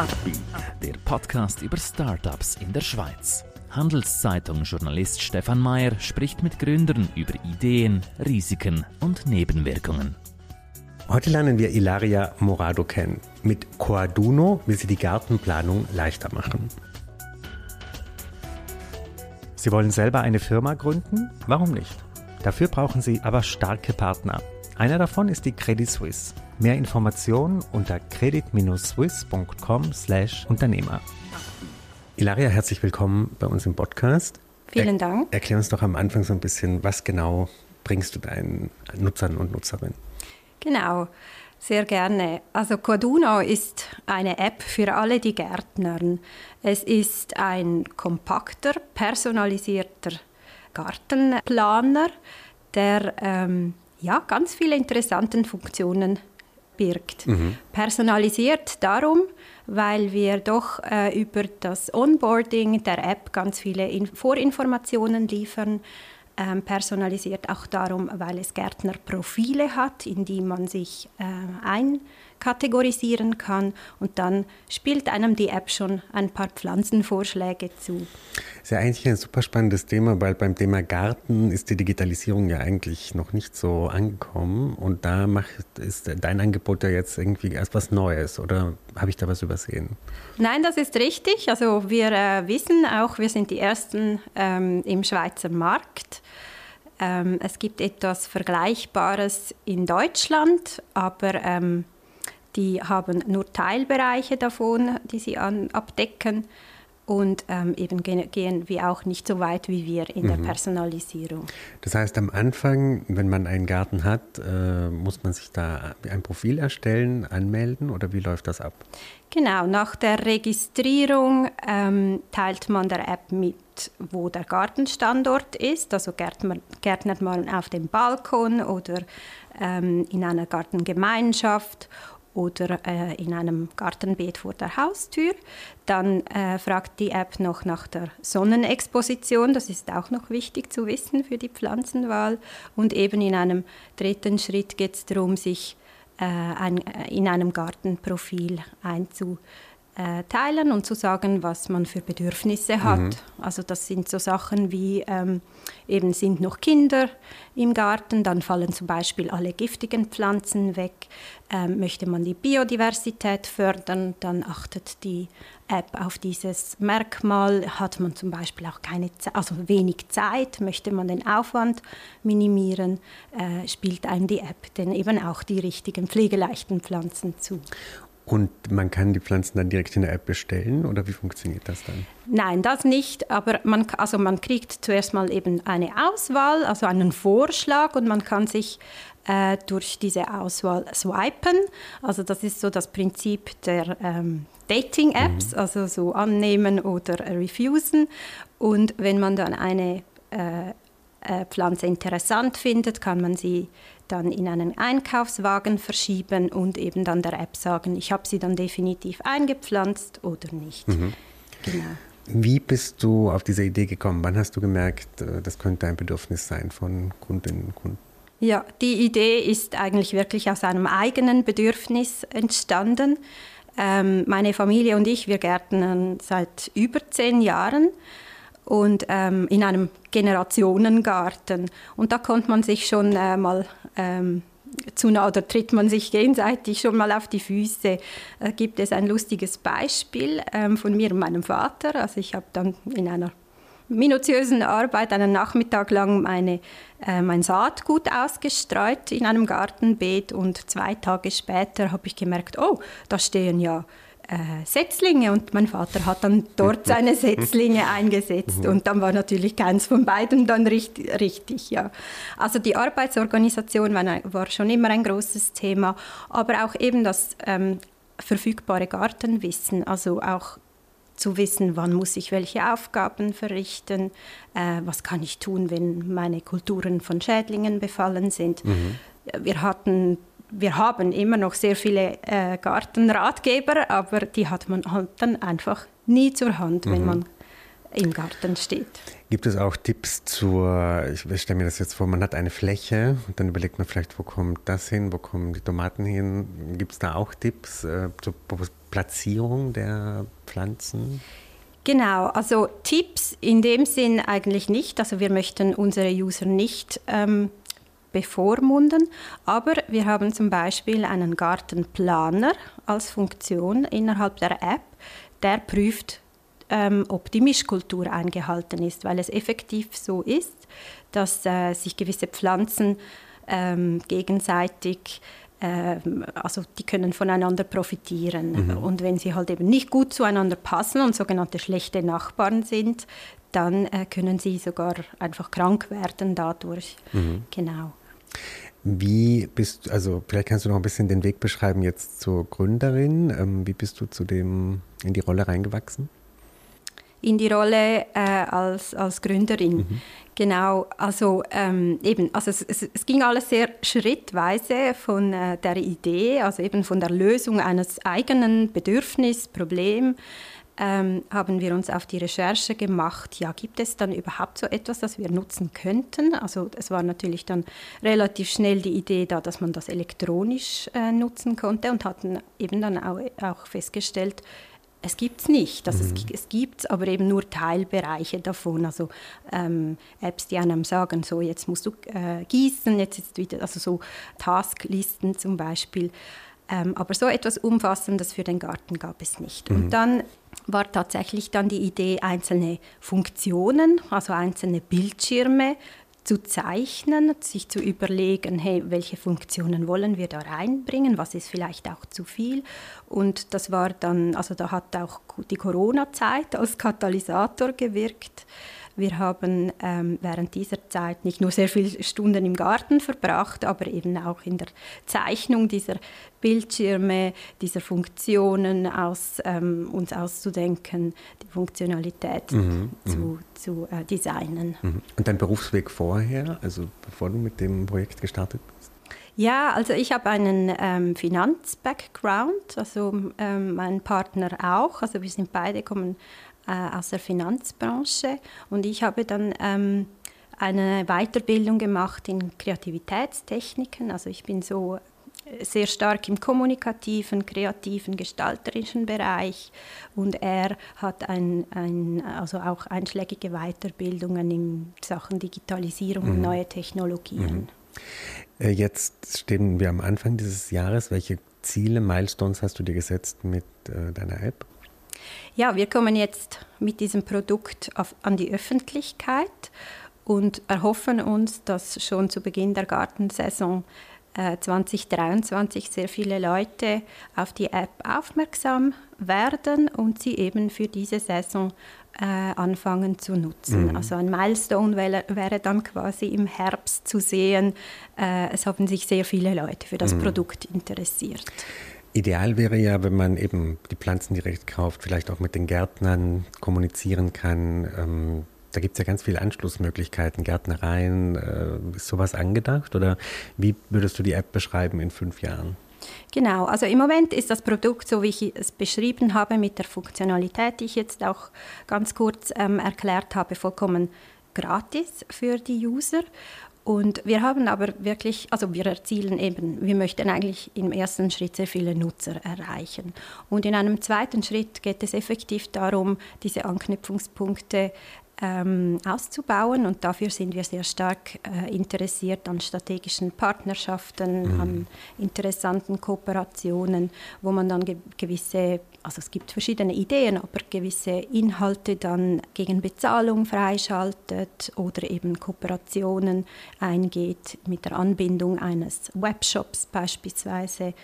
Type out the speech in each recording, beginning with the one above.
Upbeat, der Podcast über Startups in der Schweiz. Handelszeitung-Journalist Stefan Mayer spricht mit Gründern über Ideen, Risiken und Nebenwirkungen. Heute lernen wir Ilaria Morado kennen. Mit Coaduno will sie die Gartenplanung leichter machen. Sie wollen selber eine Firma gründen? Warum nicht? Dafür brauchen Sie aber starke Partner. Einer davon ist die Credit Suisse. Mehr Informationen unter credit-swiss.com/Unternehmer. Ilaria, herzlich willkommen bei uns im Podcast. Vielen Dank. Er, erklär uns doch am Anfang so ein bisschen, was genau bringst du deinen Nutzern und Nutzerinnen? Genau, sehr gerne. Also Corduno ist eine App für alle, die Gärtnern. Es ist ein kompakter, personalisierter Gartenplaner, der ähm, ja, ganz viele interessante Funktionen birgt. Mhm. Personalisiert darum, weil wir doch äh, über das Onboarding der App ganz viele In Vorinformationen liefern. Ähm, personalisiert auch darum, weil es Gärtnerprofile hat, in die man sich äh, ein kategorisieren kann und dann spielt einem die App schon ein paar Pflanzenvorschläge zu. Das ist ja eigentlich ein super spannendes Thema, weil beim Thema Garten ist die Digitalisierung ja eigentlich noch nicht so angekommen und da macht, ist dein Angebot ja jetzt irgendwie erst was Neues oder habe ich da was übersehen? Nein, das ist richtig. Also wir äh, wissen auch, wir sind die Ersten ähm, im Schweizer Markt. Ähm, es gibt etwas Vergleichbares in Deutschland, aber ähm, die haben nur Teilbereiche davon, die sie an, abdecken und ähm, eben gehen, wir auch nicht so weit wie wir in mhm. der Personalisierung. Das heißt, am Anfang, wenn man einen Garten hat, äh, muss man sich da ein Profil erstellen, anmelden oder wie läuft das ab? Genau, nach der Registrierung ähm, teilt man der App mit, wo der Gartenstandort ist. Also gärtnert man auf dem Balkon oder ähm, in einer Gartengemeinschaft oder äh, in einem Gartenbeet vor der Haustür. Dann äh, fragt die App noch nach der Sonnenexposition, das ist auch noch wichtig zu wissen für die Pflanzenwahl. Und eben in einem dritten Schritt geht es darum, sich äh, ein, äh, in einem Gartenprofil einzuteilen äh, teilen und zu sagen, was man für Bedürfnisse hat. Mhm. Also das sind so Sachen wie ähm, eben sind noch Kinder im Garten, dann fallen zum Beispiel alle giftigen Pflanzen weg. Ähm, möchte man die Biodiversität fördern, dann achtet die App auf dieses Merkmal. Hat man zum Beispiel auch keine, also wenig Zeit, möchte man den Aufwand minimieren, äh, spielt einem die App denn eben auch die richtigen pflegeleichten Pflanzen zu. Und man kann die Pflanzen dann direkt in der App bestellen oder wie funktioniert das dann? Nein, das nicht, aber man, also man kriegt zuerst mal eben eine Auswahl, also einen Vorschlag und man kann sich äh, durch diese Auswahl swipen. Also das ist so das Prinzip der ähm, Dating-Apps, mhm. also so annehmen oder refusen. Und wenn man dann eine äh, Pflanze interessant findet, kann man sie dann in einen Einkaufswagen verschieben und eben dann der App sagen, ich habe sie dann definitiv eingepflanzt oder nicht. Mhm. Genau. Wie bist du auf diese Idee gekommen? Wann hast du gemerkt, äh, das könnte ein Bedürfnis sein von Kundinnen und Kunden? Ja, die Idee ist eigentlich wirklich aus einem eigenen Bedürfnis entstanden. Ähm, meine Familie und ich, wir gärtnern seit über zehn Jahren und ähm, in einem Generationengarten. Und da konnte man sich schon äh, mal ähm, zu nah oder tritt man sich gegenseitig schon mal auf die Füße. Da äh, gibt es ein lustiges Beispiel ähm, von mir und meinem Vater. Also ich habe dann in einer minutiösen Arbeit einen Nachmittag lang meine, äh, mein Saatgut ausgestreut in einem Gartenbeet und zwei Tage später habe ich gemerkt, oh, da stehen ja äh, Setzlinge und mein Vater hat dann dort seine Setzlinge eingesetzt und dann war natürlich keins von beiden dann richtig, richtig ja. Also die Arbeitsorganisation war, war, schon immer ein großes Thema, aber auch eben das ähm, verfügbare Gartenwissen, also auch zu wissen, wann muss ich welche Aufgaben verrichten, äh, was kann ich tun, wenn meine Kulturen von Schädlingen befallen sind. Mhm. Wir hatten wir haben immer noch sehr viele äh, Gartenratgeber, aber die hat man halt dann einfach nie zur Hand, wenn mhm. man im Garten steht. Gibt es auch Tipps zur, ich stelle mir das jetzt vor, man hat eine Fläche und dann überlegt man vielleicht, wo kommt das hin, wo kommen die Tomaten hin? Gibt es da auch Tipps äh, zur Platzierung der Pflanzen? Genau, also Tipps in dem Sinn eigentlich nicht. Also wir möchten unsere User nicht ähm, bevormunden, aber wir haben zum Beispiel einen Gartenplaner als Funktion innerhalb der App, der prüft, ähm, ob die Mischkultur eingehalten ist, weil es effektiv so ist, dass äh, sich gewisse Pflanzen ähm, gegenseitig ähm, also die können voneinander profitieren. Mhm. Und wenn sie halt eben nicht gut zueinander passen und sogenannte schlechte Nachbarn sind, dann äh, können sie sogar einfach krank werden dadurch. Mhm. Genau. Wie bist du, also vielleicht kannst du noch ein bisschen den Weg beschreiben jetzt zur Gründerin. Ähm, wie bist du zu dem in die Rolle reingewachsen? In die Rolle äh, als, als Gründerin. Mhm. Genau, also ähm, eben, also es, es, es, ging alles sehr schrittweise von äh, der Idee, also eben von der Lösung eines eigenen Bedürfnis, Problem, ähm, haben wir uns auf die Recherche gemacht, ja, gibt es dann überhaupt so etwas, das wir nutzen könnten? Also es war natürlich dann relativ schnell die Idee da, dass man das elektronisch äh, nutzen konnte und hatten eben dann auch, auch festgestellt, es gibt es nicht. Also mhm. es, es gibt aber eben nur Teilbereiche davon. Also ähm, Apps, die einem sagen, so jetzt musst du äh, gießen, jetzt ist wieder, also so Tasklisten zum Beispiel. Ähm, aber so etwas Umfassendes für den Garten gab es nicht. Mhm. Und dann war tatsächlich dann die Idee, einzelne Funktionen, also einzelne Bildschirme zu zeichnen, sich zu überlegen, hey, welche Funktionen wollen wir da reinbringen, was ist vielleicht auch zu viel. Und das war dann, also da hat auch die Corona-Zeit als Katalysator gewirkt. Wir haben ähm, während dieser Zeit nicht nur sehr viele Stunden im Garten verbracht, aber eben auch in der Zeichnung dieser Bildschirme, dieser Funktionen aus, ähm, uns auszudenken, die Funktionalität mhm, zu, mhm. zu äh, designen. Mhm. Und dein Berufsweg vorher, also bevor du mit dem Projekt gestartet bist? Ja, also ich habe einen ähm, Finanz-Background, also ähm, mein Partner auch. Also wir sind beide kommen äh, aus der Finanzbranche und ich habe dann ähm, eine Weiterbildung gemacht in Kreativitätstechniken. Also ich bin so äh, sehr stark im kommunikativen, kreativen, gestalterischen Bereich und er hat ein, ein, also auch einschlägige Weiterbildungen in Sachen Digitalisierung mhm. und neue Technologien. Mhm. Äh, jetzt stehen wir am Anfang dieses Jahres. Welche Ziele, Milestones hast du dir gesetzt mit äh, deiner App? Ja, wir kommen jetzt mit diesem Produkt auf, an die Öffentlichkeit und erhoffen uns, dass schon zu Beginn der Gartensaison äh, 2023 sehr viele Leute auf die App aufmerksam werden und sie eben für diese Saison äh, anfangen zu nutzen. Mhm. Also ein Milestone wäre, wäre, dann quasi im Herbst zu sehen, äh, es haben sich sehr viele Leute für das mhm. Produkt interessiert. Ideal wäre ja, wenn man eben die Pflanzen direkt kauft, vielleicht auch mit den Gärtnern kommunizieren kann. Ähm, da gibt es ja ganz viele Anschlussmöglichkeiten, Gärtnereien. Äh, ist sowas angedacht oder wie würdest du die App beschreiben in fünf Jahren? Genau, also im Moment ist das Produkt, so wie ich es beschrieben habe, mit der Funktionalität, die ich jetzt auch ganz kurz ähm, erklärt habe, vollkommen gratis für die User. Und wir haben aber wirklich, also wir erzielen eben, wir möchten eigentlich im ersten Schritt sehr viele Nutzer erreichen. Und in einem zweiten Schritt geht es effektiv darum, diese Anknüpfungspunkte ähm, auszubauen. Und dafür sind wir sehr stark äh, interessiert an strategischen Partnerschaften, mhm. an interessanten Kooperationen, wo man dann ge gewisse, also es gibt verschiedene Ideen, aber gewisse Inhalte dann gegen Bezahlung freischaltet oder eben Kooperationen eingeht mit der Anbindung eines Webshops beispielsweise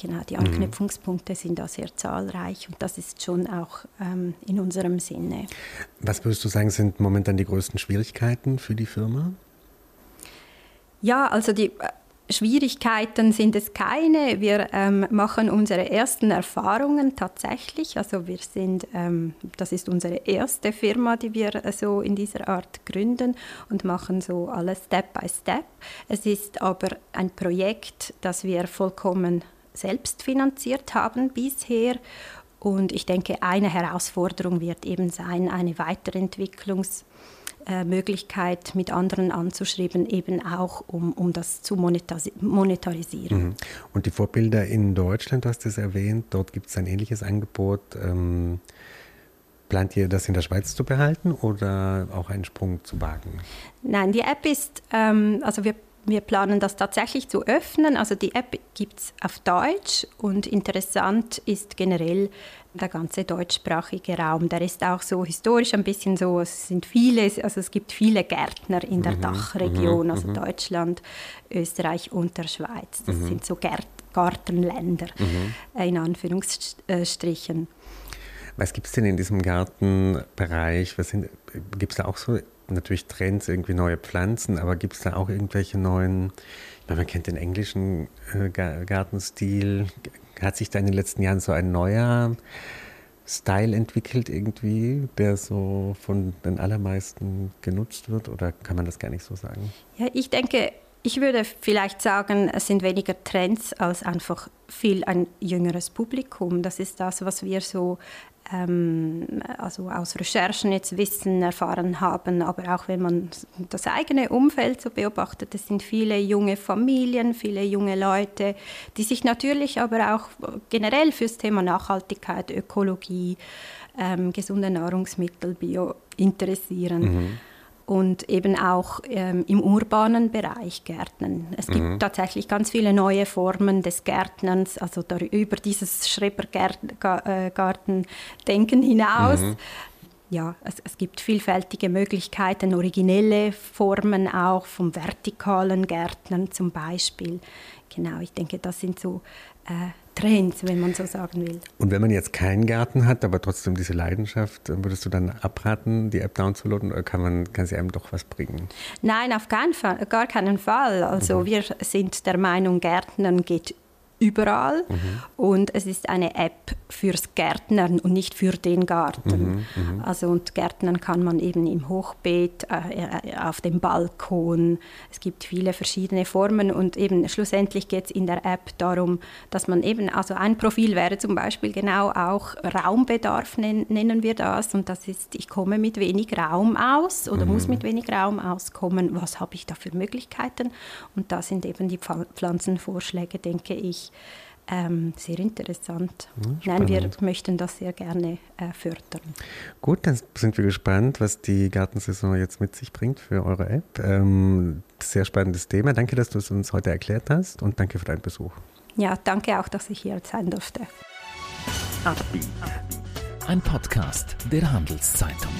Genau, die mhm. Anknüpfungspunkte mhm. sind da sehr zahlreich und das ist schon auch ähm, in unserem Sinne. Was würdest du sagen, sind momentan die größten Schwierigkeiten für die Firma? Ja, also die äh, Schwierigkeiten sind es keine. Wir ähm, machen unsere ersten Erfahrungen tatsächlich. Also wir sind, ähm, das ist unsere erste Firma, die wir äh, so in dieser Art gründen und machen so alles Step by Step. Es ist aber ein Projekt, das wir vollkommen selbst finanziert haben bisher. Und ich denke, eine Herausforderung wird eben sein, eine Weiterentwicklungs- äh, Möglichkeit, mit anderen anzuschreiben, eben auch um, um das zu monetarisieren. Mhm. Und die Vorbilder in Deutschland, du hast es erwähnt, dort gibt es ein ähnliches Angebot. Ähm, plant ihr das in der Schweiz zu behalten oder auch einen Sprung zu wagen? Nein, die App ist, ähm, also wir wir planen das tatsächlich zu öffnen. Also die App gibt es auf Deutsch und interessant ist generell der ganze deutschsprachige Raum. Der ist auch so historisch ein bisschen so, es sind viele, also es gibt viele Gärtner in der mhm, Dachregion, mhm, also mhm. Deutschland, Österreich und der Schweiz. Das mhm. sind so Gärt Gartenländer mhm. in Anführungsstrichen. Was gibt es denn in diesem Gartenbereich? Gibt es da auch so natürlich Trends, irgendwie neue Pflanzen, aber gibt es da auch irgendwelche neuen, ich meine, man kennt den englischen äh, Gartenstil, hat sich da in den letzten Jahren so ein neuer Style entwickelt irgendwie, der so von den allermeisten genutzt wird oder kann man das gar nicht so sagen? Ja, ich denke, ich würde vielleicht sagen, es sind weniger Trends als einfach viel ein jüngeres Publikum. Das ist das, was wir so ähm, also aus Recherchen jetzt Wissen erfahren haben, aber auch wenn man das eigene Umfeld so beobachtet, es sind viele junge Familien, viele junge Leute, die sich natürlich aber auch generell fürs Thema Nachhaltigkeit, Ökologie, ähm, gesunde Nahrungsmittel, Bio interessieren. Mhm und eben auch ähm, im urbanen Bereich Gärtnern. Es gibt mhm. tatsächlich ganz viele neue Formen des Gärtnerns, also über dieses Schrebergartendenken hinaus. Mhm. Ja, es, es, gibt vielfältige Möglichkeiten, originelle Formen auch vom vertikalen Gärtnern zum Beispiel. Genau, ich denke, das sind so äh, Trends, wenn man so sagen will. Und wenn man jetzt keinen Garten hat, aber trotzdem diese Leidenschaft, würdest du dann abraten, die App downzuladen oder kann, man, kann sie einem doch was bringen? Nein, auf keinen Fall, gar keinen Fall. Also mhm. wir sind der Meinung, Gärtnern geht überall mhm. und es ist eine App fürs Gärtnern und nicht für den Garten. Mhm, mhm, also und Gärtnern kann man eben im Hochbeet, äh, auf dem Balkon. Es gibt viele verschiedene Formen und eben schlussendlich geht es in der App darum, dass man eben, also ein Profil wäre zum Beispiel genau auch Raumbedarf nennen, nennen wir das und das ist, ich komme mit wenig Raum aus oder muss mhm. mit wenig Raum auskommen. Was habe ich da für Möglichkeiten? Und da sind eben die Pflanzenvorschläge, denke ich, ähm, sehr interessant. Ja, Nein, wir möchten das sehr gerne äh, fördern. Gut, dann sind wir gespannt, was die Gartensaison jetzt mit sich bringt für eure App. Ähm, sehr spannendes Thema. Danke, dass du es uns heute erklärt hast und danke für deinen Besuch. Ja, danke auch, dass ich hier sein durfte. Ein Podcast der Handelszeitung.